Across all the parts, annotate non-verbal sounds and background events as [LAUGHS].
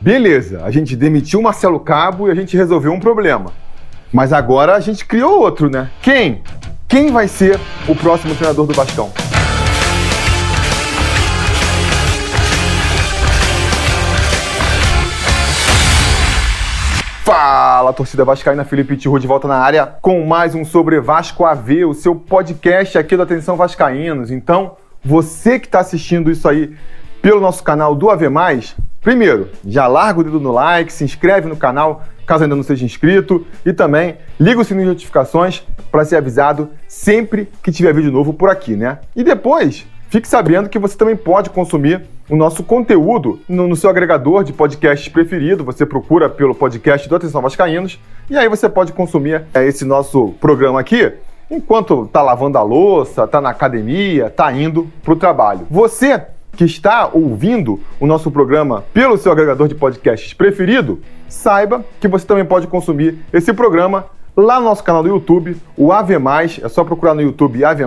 beleza, a gente demitiu Marcelo Cabo e a gente resolveu um problema. Mas agora a gente criou outro, né? Quem? Quem vai ser o próximo treinador do Vascão? Fala, torcida vascaína, Felipe Tiru de volta na área com mais um Sobre Vasco AV, o seu podcast aqui do Atenção Vascaínos. Então, você que está assistindo isso aí pelo nosso canal do AV+, primeiro, já larga o dedo no like, se inscreve no canal, caso ainda não seja inscrito, e também liga o sininho de notificações para ser avisado sempre que tiver vídeo novo por aqui, né? E depois, fique sabendo que você também pode consumir o nosso conteúdo no, no, seu agregador de podcasts preferido. Você procura pelo podcast do Atenção Vascaínos e aí você pode consumir é, esse nosso programa aqui enquanto está lavando a louça, está na academia, está indo para o trabalho. Você que está ouvindo o nosso programa pelo seu agregador de podcasts preferido, saiba que você também pode consumir esse programa lá no nosso canal do YouTube, o AV+, é só procurar no YouTube AV+,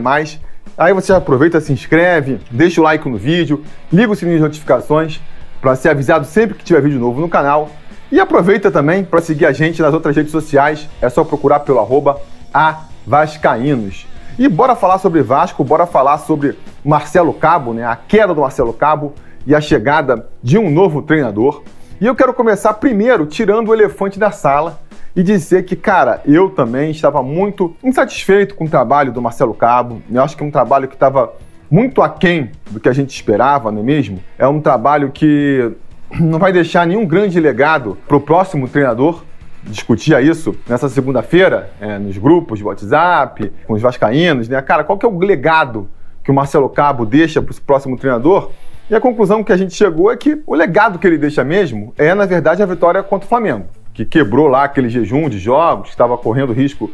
Aí você aproveita, se inscreve, deixa o like no vídeo, liga o sininho de notificações para ser avisado sempre que tiver vídeo novo no canal. E aproveita também para seguir a gente nas outras redes sociais, é só procurar pelo arroba avascaínos. E bora falar sobre Vasco, bora falar sobre Marcelo Cabo, né? a queda do Marcelo Cabo e a chegada de um novo treinador. E eu quero começar primeiro tirando o elefante da sala, e dizer que, cara, eu também estava muito insatisfeito com o trabalho do Marcelo Cabo. Eu acho que é um trabalho que estava muito aquém do que a gente esperava, não é mesmo? É um trabalho que não vai deixar nenhum grande legado para o próximo treinador. Discutia isso nessa segunda-feira, é, nos grupos de WhatsApp, com os vascaínos, né? Cara, qual que é o legado que o Marcelo Cabo deixa para o próximo treinador? E a conclusão que a gente chegou é que o legado que ele deixa mesmo é, na verdade, a vitória contra o Flamengo que quebrou lá aquele jejum de jogos, que estava correndo risco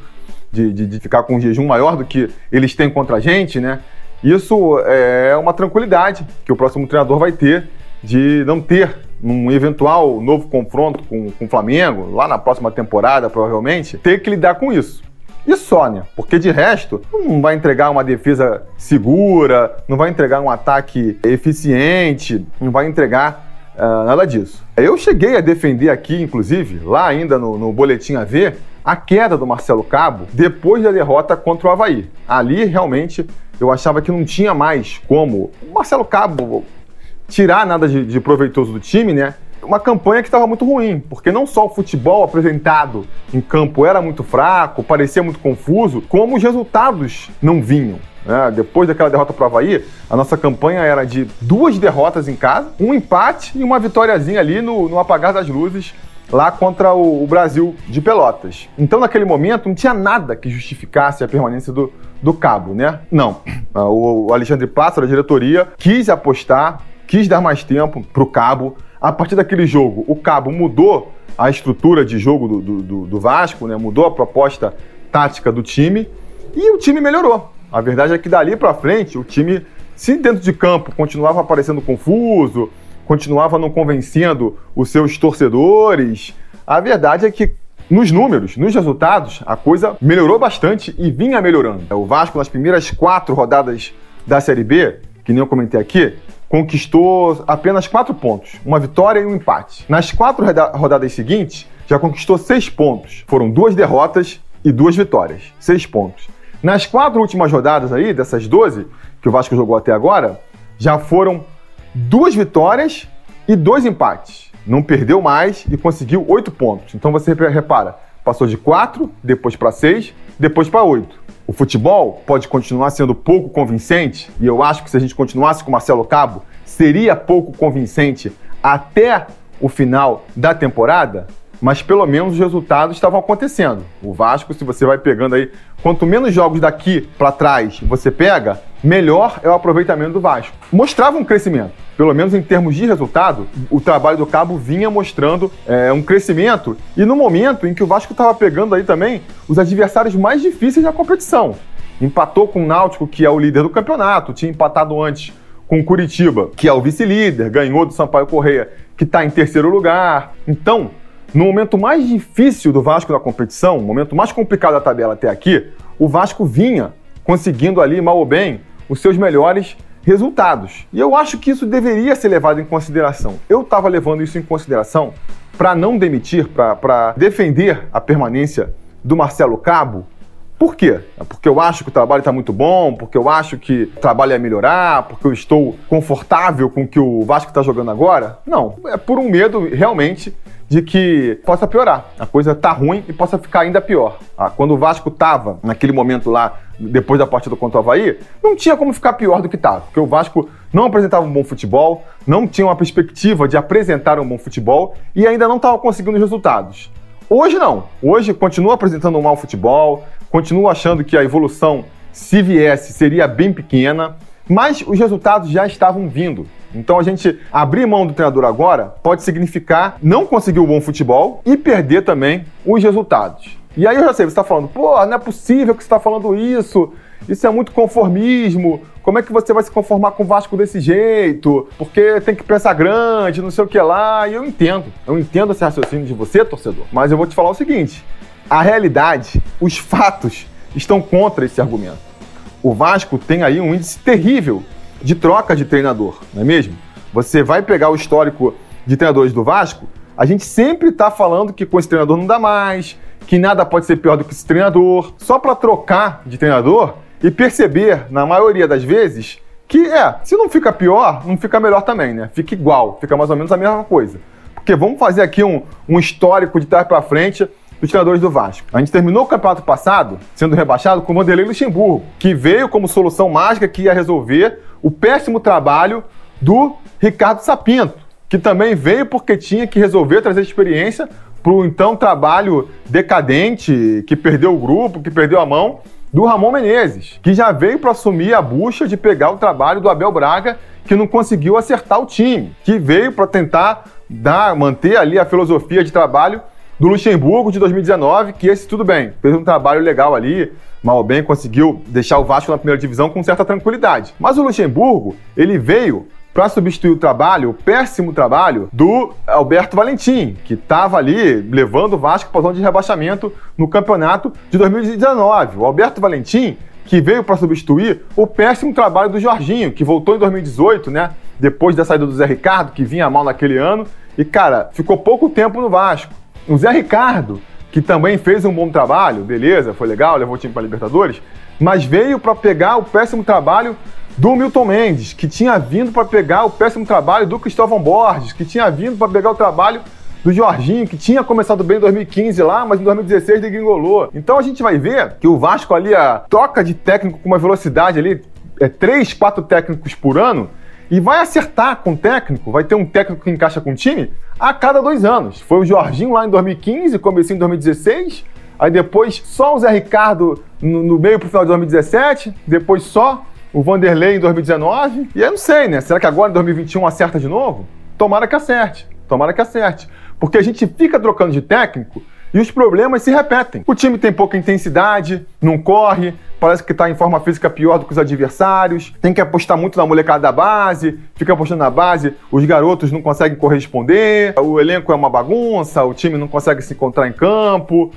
de, de, de, ficar com um jejum maior do que eles têm contra a gente, né? Isso é uma tranquilidade que o próximo treinador vai ter de não ter um eventual novo confronto com, com o Flamengo, lá na próxima temporada, provavelmente, ter que lidar com isso. E só, né? Porque de resto, não vai entregar uma defesa segura, não vai entregar um ataque eficiente, não vai entregar Uh, nada disso. Eu cheguei a defender aqui, inclusive, lá ainda no, no Boletim AV, a queda do Marcelo Cabo depois da derrota contra o Havaí. Ali, realmente, eu achava que não tinha mais como o Marcelo Cabo tirar nada de, de proveitoso do time, né? Uma campanha que estava muito ruim, porque não só o futebol apresentado em campo era muito fraco, parecia muito confuso, como os resultados não vinham. Né? Depois daquela derrota para o Havaí, a nossa campanha era de duas derrotas em casa, um empate e uma vitóriazinha ali no, no apagar das luzes lá contra o, Brasil de Pelotas. Então, naquele momento, não tinha nada que justificasse a permanência do, do Cabo, né? Não. O, o Alexandre Pássaro, a diretoria, quis apostar, quis dar mais tempo para o Cabo. A partir daquele jogo, o Cabo mudou a estrutura de jogo do, do, do Vasco, né? mudou a proposta tática do time e o time melhorou. A verdade é que dali para frente o time, se dentro de campo continuava aparecendo confuso, continuava não convencendo os seus torcedores, a verdade é que nos números, nos resultados, a coisa melhorou bastante e vinha melhorando. O Vasco, nas primeiras quatro rodadas da Série B, que nem eu comentei aqui, conquistou apenas quatro pontos, uma vitória e um empate. Nas quatro rodadas seguintes, já conquistou seis pontos. Foram duas derrotas e duas vitórias. Seis pontos. Nas quatro últimas rodadas aí, dessas 12 que o Vasco jogou até agora, já foram duas vitórias e dois empates. Não perdeu mais e conseguiu oito pontos. Então você repara, passou de quatro, depois para seis, depois para oito. O futebol pode continuar sendo pouco convincente, e eu acho que se a gente continuasse com Marcelo Cabo, seria pouco convincente até o final da temporada, mas pelo menos os resultados estavam acontecendo. O Vasco, se você vai pegando aí, quanto menos jogos daqui para trás você pega, melhor é o aproveitamento do Vasco. Mostrava um crescimento, pelo menos em termos de resultado, o trabalho do Cabo vinha mostrando é, um crescimento e no momento em que o Vasco estava pegando aí também os adversários mais difíceis da competição. Empatou com o Náutico, que é o líder do campeonato, tinha empatado antes com o Curitiba, que é o vice-líder, ganhou do Sampaio Correia, que está em terceiro lugar. Então, no momento mais difícil do Vasco na competição, momento mais complicado da tabela até aqui, o Vasco vinha conseguindo ali, mal ou bem, os seus melhores resultados. E eu acho que isso deveria ser levado em consideração. Eu estava levando isso em consideração para não demitir, para defender a permanência do Marcelo Cabo. Por quê? É porque eu acho que o trabalho está muito bom, porque eu acho que o trabalho ia melhorar, porque eu estou confortável com o que o Vasco está jogando agora? Não. É por um medo realmente de que possa piorar. A coisa tá ruim e possa ficar ainda pior. Ah, quando o Vasco tava naquele momento lá, depois da partida contra o Havaí, não tinha como ficar pior do que tava. Porque o Vasco não apresentava um bom futebol, não tinha uma perspectiva de apresentar um bom futebol e ainda não estava conseguindo os resultados. Hoje não. Hoje continua apresentando um mau futebol, continua achando que a evolução, se viesse, seria bem pequena, mas os resultados já estavam vindo. Então a gente abrir mão do treinador agora pode significar não conseguir o bom futebol e perder também os resultados. E aí eu já sei, você está falando, pô, não é possível que você está falando isso, isso é muito conformismo, como é que você vai se conformar com o Vasco desse jeito? Porque tem que pensar grande, não sei o que lá, e eu entendo, eu entendo esse raciocínio de você, torcedor, mas eu vou te falar o seguinte, a realidade, os fatos estão contra esse argumento. O Vasco tem aí um índice terrível de troca de treinador, não é mesmo? Você vai pegar o histórico de treinadores do Vasco, a gente sempre está falando que com esse treinador não dá mais, que nada pode ser pior do que esse treinador, só para trocar de treinador e perceber, na maioria das vezes, que é, se não fica pior, não fica melhor também, né? Fica igual, fica mais ou menos a mesma coisa. Porque vamos fazer aqui um, um histórico de trás para frente dos treinadores do Vasco. A gente terminou o campeonato passado sendo rebaixado com o Vanderlei Luxemburgo, que veio como solução mágica que ia resolver o péssimo trabalho do Ricardo Sapinto, que também veio porque tinha que resolver trazer experiência para o então trabalho decadente, que perdeu o grupo, que perdeu a mão, do Ramon Menezes, que já veio para assumir a bucha de pegar o trabalho do Abel Braga, que não conseguiu acertar o time, que veio para tentar dar, manter ali a filosofia de trabalho do Luxemburgo de 2019, que esse tudo bem, fez um trabalho legal ali, mal ou bem conseguiu deixar o Vasco na primeira divisão com certa tranquilidade. Mas o Luxemburgo, ele veio para substituir o trabalho, o péssimo trabalho do Alberto Valentim, que estava ali levando o Vasco para a zona de rebaixamento no campeonato de 2019. O Alberto Valentim que veio para substituir o péssimo trabalho do Jorginho, que voltou em 2018, né? Depois da saída do Zé Ricardo, que vinha mal naquele ano. E, cara, ficou pouco tempo no Vasco. O Zé Ricardo, que também fez um bom trabalho, beleza, foi legal, levou o time para Libertadores, mas veio para pegar o péssimo trabalho do Milton Mendes, que tinha vindo para pegar o péssimo trabalho do Cristóvão Borges, que tinha vindo para pegar o trabalho do Jorginho, que tinha começado bem em 2015 lá, mas em 2016 degringolou. Então a gente vai ver que o Vasco ali, a troca de técnico com uma velocidade ali, é três, quatro técnicos por ano, e vai acertar com o técnico, vai ter um técnico que encaixa com o time a cada dois anos. Foi o Jorginho lá em 2015, começou em 2016, aí depois só o Zé Ricardo no, no meio pro final de 2017, depois só o Vanderlei em 2019, e eu não sei, né? Será que agora em 2021 acerta de novo? Tomara que acerte, tomara que acerte. Porque a gente fica trocando de técnico e os problemas se repetem. O time tem pouca intensidade, não corre, parece que está em forma física pior do que os adversários, tem que apostar muito na molecada da base, fica apostando na base, os garotos não conseguem corresponder, o elenco é uma bagunça, o time não consegue se encontrar em campo.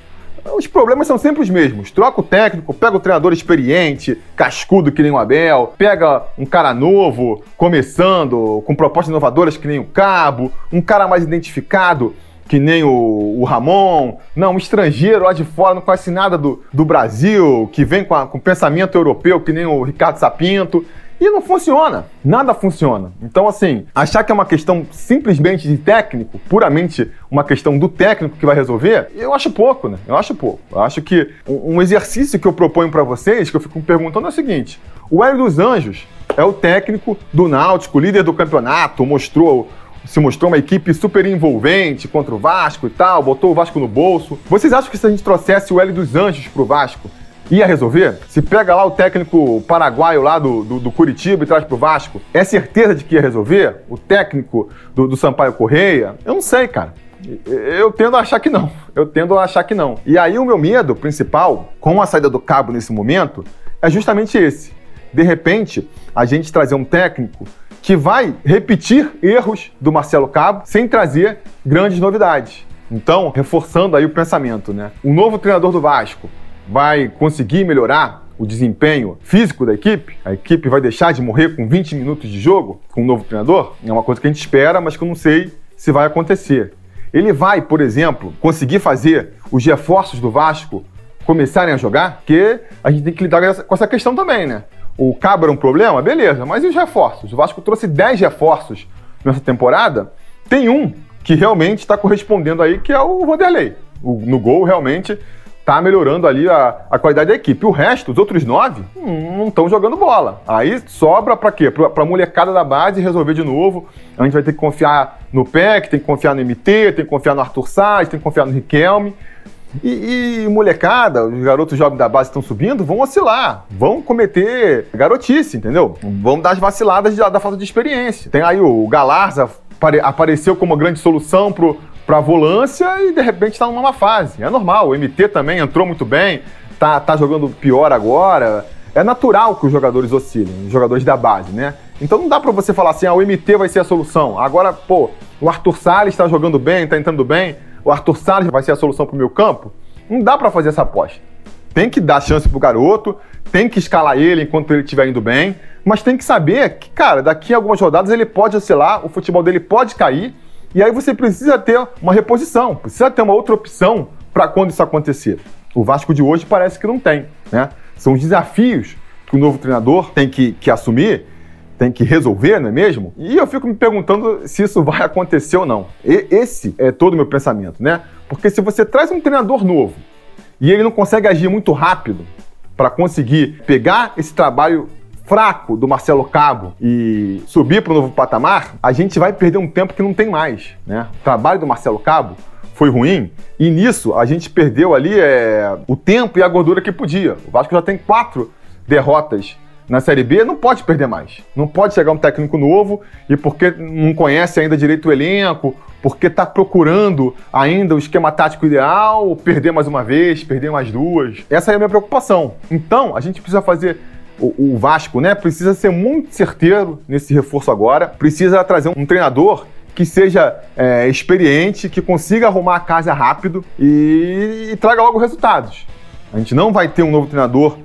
Os problemas são sempre os mesmos. Troca o técnico, pega o treinador experiente, cascudo que nem o Abel, pega um cara novo, começando, com propostas inovadoras que nem o Cabo, um cara mais identificado que nem o, o, Ramon, não, um estrangeiro lá de fora, não conhece nada do, do Brasil, que vem com, a, com pensamento europeu, que nem o Ricardo Sapinto. E não funciona, nada funciona. Então, assim, achar que é uma questão simplesmente de técnico, puramente uma questão do técnico que vai resolver, eu acho pouco, né? Eu acho pouco. Eu acho que um exercício que eu proponho para vocês, que eu fico me perguntando, é o seguinte: o Hélio dos Anjos é o técnico do Náutico, líder do campeonato, mostrou se mostrou uma equipe super envolvente contra o Vasco e tal, botou o Vasco no bolso. Vocês acham que se a gente trouxesse o L dos Anjos pro Vasco, ia resolver? Se pega lá o técnico paraguaio lá do, do, do Curitiba e traz pro Vasco, é certeza de que ia resolver? O técnico do, do Sampaio Correia? Eu não sei, cara. Eu tendo a achar que não. Eu tendo a achar que não. E aí o meu medo principal, com a saída do cabo nesse momento, é justamente esse. De repente, a gente trazer um técnico que vai repetir erros do Marcelo Cabo sem trazer grandes novidades. Então, reforçando aí o pensamento, né? O novo treinador do Vasco vai conseguir melhorar o desempenho físico da equipe? A equipe vai deixar de morrer com 20 minutos de jogo com um novo treinador? É uma coisa que a gente espera, mas que eu não sei se vai acontecer. Ele vai, por exemplo, conseguir fazer os reforços do Vasco começarem a jogar? Porque a gente tem que lidar com essa questão também, né? O Cabo era um problema? Beleza, mas e os reforços? O Vasco trouxe 10 reforços nessa temporada, tem um que realmente está correspondendo aí, que é o Vanderlei. O, no gol, realmente, tá melhorando ali a, a qualidade da equipe. O resto, os outros nove, não estão jogando bola. Aí sobra para quê? Para a molecada da base resolver de novo. A gente vai ter que confiar no PEC, tem que confiar no MT, tem que confiar no Arthur Salles, tem que confiar no Riquelme. E, e, molecada, os garotos jovens da base estão subindo, vão oscilar, vão cometer garotice, entendeu? Vão dar as vaciladas da, da falta de experiência. Tem aí o Galarza, apareceu como uma grande solução pro, pra volância e de repente está numa má fase. É normal, o MT também entrou muito bem, tá, tá jogando pior agora. É natural que os jogadores oscilem, os jogadores da base, né? Então não dá para você falar assim, ah, o MT vai ser a solução. Agora, pô, o Arthur Salles está jogando bem, está entrando bem, o Arthur Salles vai ser a solução pro meu campo. Não dá para fazer essa aposta. Tem que dar chance pro garoto, tem que escalar ele enquanto ele estiver indo bem, mas tem que saber que, cara, daqui a algumas rodadas ele pode oscilar, o futebol dele pode cair, e aí você precisa ter uma reposição, precisa ter uma outra opção para quando isso acontecer. O Vasco de hoje parece que não tem, né? São os desafios que o novo treinador tem que, que assumir, tem que resolver, não é mesmo? E eu fico me perguntando se isso vai acontecer ou não. E esse é todo o meu pensamento, né? Porque se você traz um treinador novo e ele não consegue agir muito rápido para conseguir pegar esse trabalho fraco do Marcelo Cabo e subir para o novo patamar, a gente vai perder um tempo que não tem mais. Né? O trabalho do Marcelo Cabo foi ruim e nisso a gente perdeu ali é, o tempo e a gordura que podia. O Vasco já tem quatro derrotas na Série B, não pode perder mais. Não pode chegar um técnico novo e porque não conhece ainda direito o elenco, porque está procurando ainda o esquema tático ideal, perder mais uma vez, perder mais duas. Essa é a minha preocupação. Então, a gente precisa fazer o, Vasco, né, precisa ser muito certeiro nesse reforço agora, precisa trazer um treinador que seja é, experiente, que consiga arrumar a casa rápido e, e, traga logo resultados. A gente não vai ter um novo treinador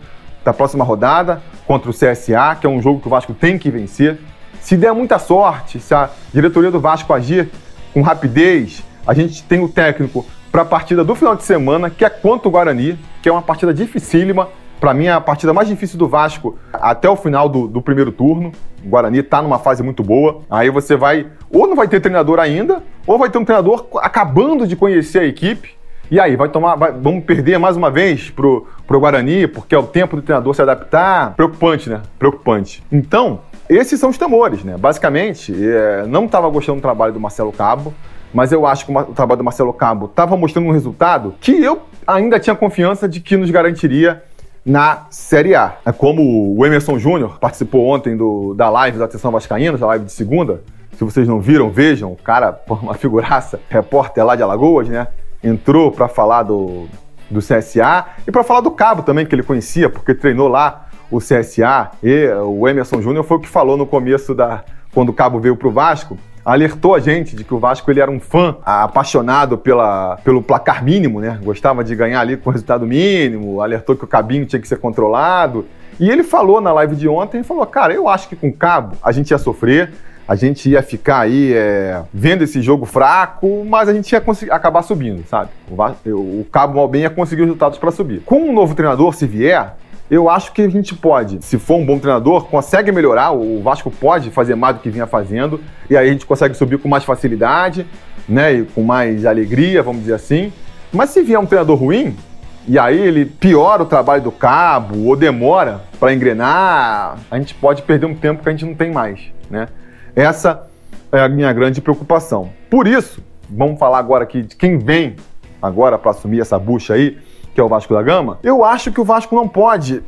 da próxima rodada contra o CSA, que é um jogo que o Vasco tem que vencer. Se der muita sorte, se a diretoria do Vasco agir com rapidez, a gente tem o técnico para a partida do final de semana, que é contra o Guarani, que é uma partida dificílima. Para mim, é a partida mais difícil do Vasco até o final do, do primeiro turno. O Guarani está numa fase muito boa. Aí você vai, ou não vai ter treinador ainda, ou vai ter um treinador acabando de conhecer a equipe. E aí, vai tomar. Vai, vamos perder mais uma vez pro, pro Guarani, porque é o tempo do treinador se adaptar. Preocupante, né? Preocupante. Então, esses são os temores, né? Basicamente, é, não estava gostando do trabalho do Marcelo Cabo, mas eu acho que o trabalho do Marcelo Cabo estava mostrando um resultado que eu ainda tinha confiança de que nos garantiria na Série A. É como o Emerson Júnior participou ontem do, da live da Atenção Vascaína, da live de segunda. Se vocês não viram, vejam. O cara, [LAUGHS] uma figuraça, repórter lá de Alagoas, né? Entrou para falar do, do CSA e para falar do Cabo também, que ele conhecia, porque treinou lá o CSA. E o Emerson Júnior foi o que falou no começo da. quando o Cabo veio para o Vasco alertou a gente de que o Vasco ele era um fã apaixonado pela, pelo placar mínimo, né? Gostava de ganhar ali com resultado mínimo, alertou que o cabinho tinha que ser controlado. E ele falou na live de ontem, falou, cara, eu acho que com o Cabo a gente ia sofrer, a gente ia ficar aí é, vendo esse jogo fraco, mas a gente ia acabar subindo, sabe? O, o Cabo Malbem ia conseguir os resultados para subir. Com um novo treinador, se vier, eu acho que a gente pode, se for um bom treinador, consegue melhorar. O Vasco pode fazer mais do que vinha fazendo, e aí a gente consegue subir com mais facilidade, né? E com mais alegria, vamos dizer assim. Mas se vier um treinador ruim, e aí ele piora o trabalho do cabo ou demora para engrenar, a gente pode perder um tempo que a gente não tem mais, né? Essa é a minha grande preocupação. Por isso, vamos falar agora aqui de quem vem agora para assumir essa bucha aí que é o Vasco da Gama, eu acho que o Vasco não pode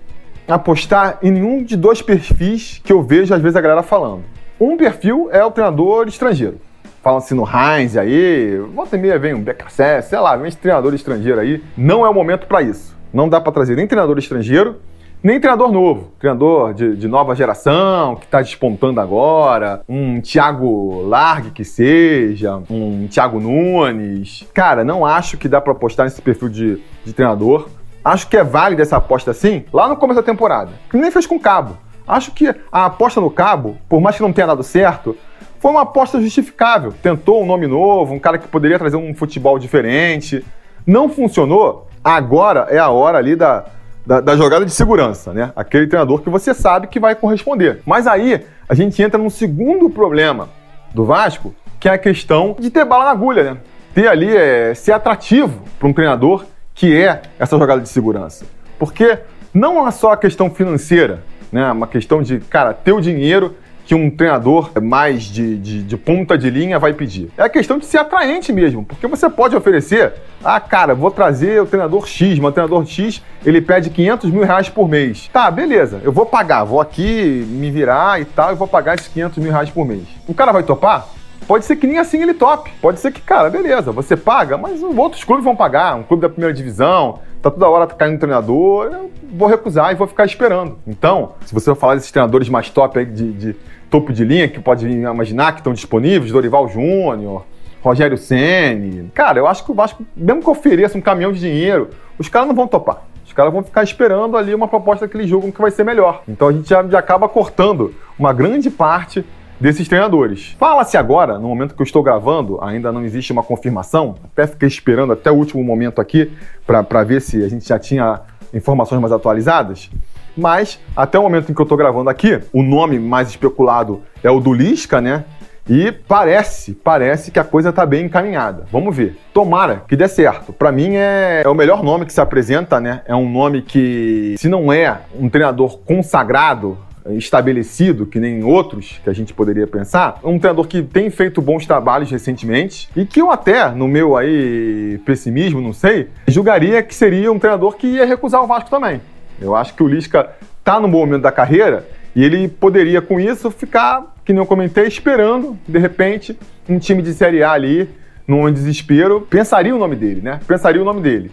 apostar em nenhum de dois perfis que eu vejo às vezes a galera falando. Um perfil é o treinador estrangeiro. Falam assim no Heinz aí, volta e meia vem um BKC, sei lá, vem esse treinador estrangeiro aí. Não é o momento para isso. Não dá para trazer nem treinador estrangeiro nem treinador novo, treinador de, de nova geração, que está despontando agora, um Thiago Largue que seja, um Thiago Nunes. Cara, não acho que dá para apostar nesse perfil de, de treinador. Acho que é válida essa aposta assim, lá no começo da temporada, que nem fez com o Cabo. Acho que a aposta no Cabo, por mais que não tenha dado certo, foi uma aposta justificável. Tentou um nome novo, um cara que poderia trazer um futebol diferente. Não funcionou, agora é a hora ali da, da, da, jogada de segurança, né? Aquele treinador que você sabe que vai corresponder. Mas aí a gente entra num segundo problema do Vasco, que é a questão de ter bala na agulha, né? Ter ali, é, ser atrativo para um treinador que é essa jogada de segurança. Porque não é só a questão financeira, né? Uma questão de, cara, ter o dinheiro que um treinador mais de, de, de, ponta de linha vai pedir. É a questão de ser atraente mesmo, porque você pode oferecer, ah, cara, vou trazer o treinador X, mas o treinador X, ele pede 500 mil reais por mês. Tá, beleza, eu vou pagar, vou aqui me virar e tal, e vou pagar esses 500 mil reais por mês. O cara vai topar? Pode ser que nem assim ele tope. Pode ser que, cara, beleza, você paga, mas outros clubes vão pagar. Um clube da primeira divisão, tá toda hora caindo um treinador, eu vou recusar e vou ficar esperando. Então, se você falar desses treinadores mais top aí de, de topo de linha que pode imaginar que estão disponíveis, Dorival Júnior, Rogério Ceni. Cara, eu acho que o Vasco, mesmo que ofereça um caminhão de dinheiro, os caras não vão topar. Os caras vão ficar esperando ali uma proposta que eles julgam que vai ser melhor. Então a gente já, já acaba cortando uma grande parte desses treinadores. Fala-se agora, no momento que eu estou gravando, ainda não existe uma confirmação, até fiquei esperando até o último momento aqui para ver se a gente já tinha informações mais atualizadas. Mas, até o momento em que eu estou gravando aqui, o nome mais especulado é o do Lisca, né? E parece, parece que a coisa está bem encaminhada. Vamos ver. Tomara que dê certo. Para mim é, é, o melhor nome que se apresenta, né? É um nome que, se não é um treinador consagrado, estabelecido, que nem outros que a gente poderia pensar, é um treinador que tem feito bons trabalhos recentemente e que eu até, no meu aí pessimismo, não sei, julgaria que seria um treinador que ia recusar o Vasco também. Eu acho que o Lisca está no momento da carreira e ele poderia, com isso, ficar, que eu comentei, esperando, de repente, um time de Série A ali, num desespero, pensaria o nome dele, né? Pensaria o nome dele.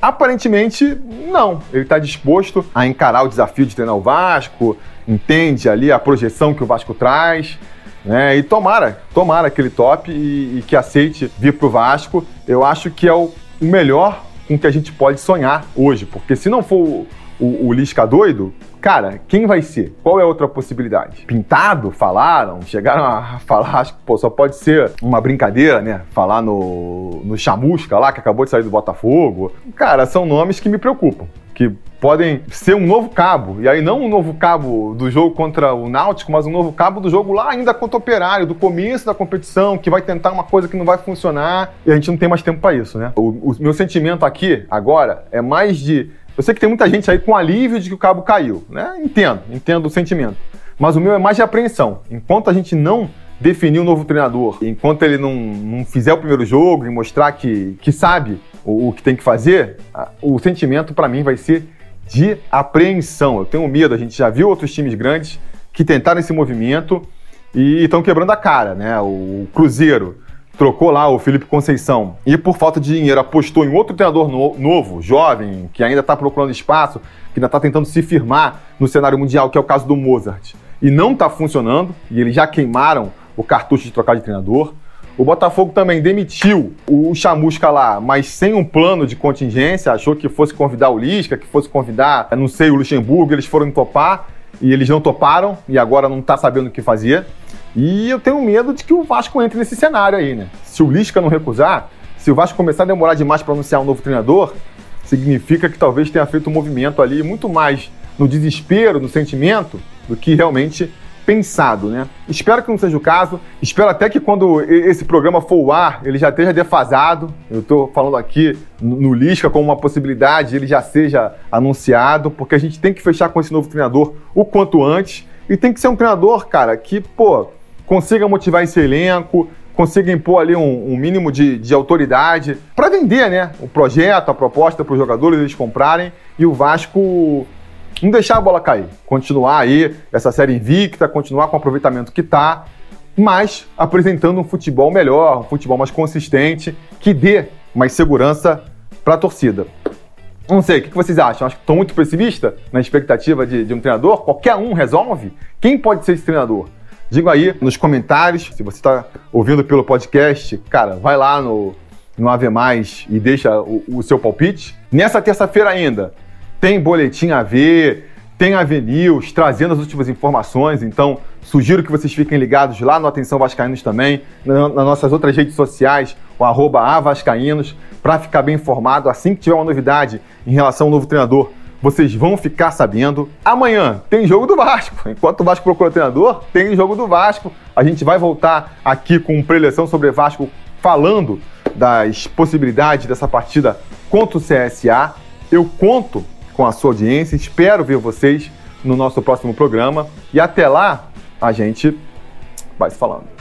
Aparentemente, não. Ele está disposto a encarar o desafio de treinar o Vasco, entende ali a projeção que o Vasco traz. Né? E tomara, tomara aquele top e, e que aceite vir para o Vasco. Eu acho que é o, o melhor com que a gente pode sonhar hoje, porque se não for o, o Lisca doido, cara, quem vai ser? Qual é a outra possibilidade? Pintado? Falaram? Chegaram a [LAUGHS] falar, acho que pô, só pode ser uma brincadeira, né? Falar no, no Chamusca lá, que acabou de sair do Botafogo. Cara, são nomes que me preocupam. Que podem ser um novo cabo. E aí, não um novo cabo do jogo contra o Náutico, mas um novo cabo do jogo lá ainda contra o Operário, do começo da competição, que vai tentar uma coisa que não vai funcionar. E a gente não tem mais tempo para isso, né? O, o meu sentimento aqui, agora, é mais de eu sei que tem muita gente aí com alívio de que o cabo caiu, né? Entendo, entendo o sentimento. Mas o meu é mais de apreensão. Enquanto a gente não definir um novo treinador, enquanto ele não, não fizer o primeiro jogo e mostrar que, que sabe o, o que tem que fazer, o sentimento para mim vai ser de apreensão. Eu tenho medo, a gente já viu outros times grandes que tentaram esse movimento e estão quebrando a cara, né? O Cruzeiro trocou lá o Felipe Conceição e por falta de dinheiro apostou em outro treinador no, novo, jovem, que ainda está procurando espaço, que ainda está tentando se firmar no cenário mundial, que é o caso do Mozart, e não está funcionando, e eles já queimaram o cartucho de trocar de treinador. O Botafogo também demitiu o Chamusca lá, mas sem um plano de contingência, achou que fosse convidar o Lisca, que fosse convidar, não sei, o Luxemburgo, eles foram topar e eles não toparam e agora não está sabendo o que fazer. E eu tenho medo de que o Vasco entre nesse cenário aí, né? Se o Lisca não recusar, se o Vasco começar a demorar demais para anunciar um novo treinador, significa que talvez tenha feito um movimento ali muito mais no desespero, no sentimento, do que realmente pensado, né? Espero que não seja o caso. Espero até que quando esse programa for ao ar, ele já esteja defasado. Eu estou falando aqui no Lisca como uma possibilidade, ele já seja anunciado, porque a gente tem que fechar com esse novo treinador o quanto antes. E tem que ser um treinador, cara, que, pô, consiga motivar esse elenco, consiga impor ali um, um mínimo de, de autoridade para vender né, o projeto, a proposta para os jogadores eles comprarem e o Vasco não deixar a bola cair, continuar aí essa série invicta, continuar com o aproveitamento que está, mas apresentando um futebol melhor, um futebol mais consistente, que dê mais segurança para a torcida. Não sei, o que vocês acham? Acho que estou muito pessimista na expectativa de, de um treinador. Qualquer um resolve? Quem pode ser esse treinador? Diga aí nos comentários. Se você está ouvindo pelo podcast, cara, vai lá no, no Ave Mais e deixa o, o seu palpite. Nessa terça-feira ainda tem boletim AV, tem a News trazendo as últimas informações, então sugiro que vocês fiquem ligados lá no Atenção Vascaínos também, nas nossas outras redes sociais, o arroba avascaínos, para ficar bem informado. Assim que tiver uma novidade em relação ao novo treinador, vocês vão ficar sabendo. Amanhã tem jogo do Vasco. [LAUGHS] Enquanto o Vasco procura treinador, tem jogo do Vasco. A gente vai voltar aqui com preleção sobre Vasco falando das possibilidades dessa partida contra o CSA. Eu conto com a sua audiência, espero ver vocês no nosso próximo programa e até lá a gente vai se falando.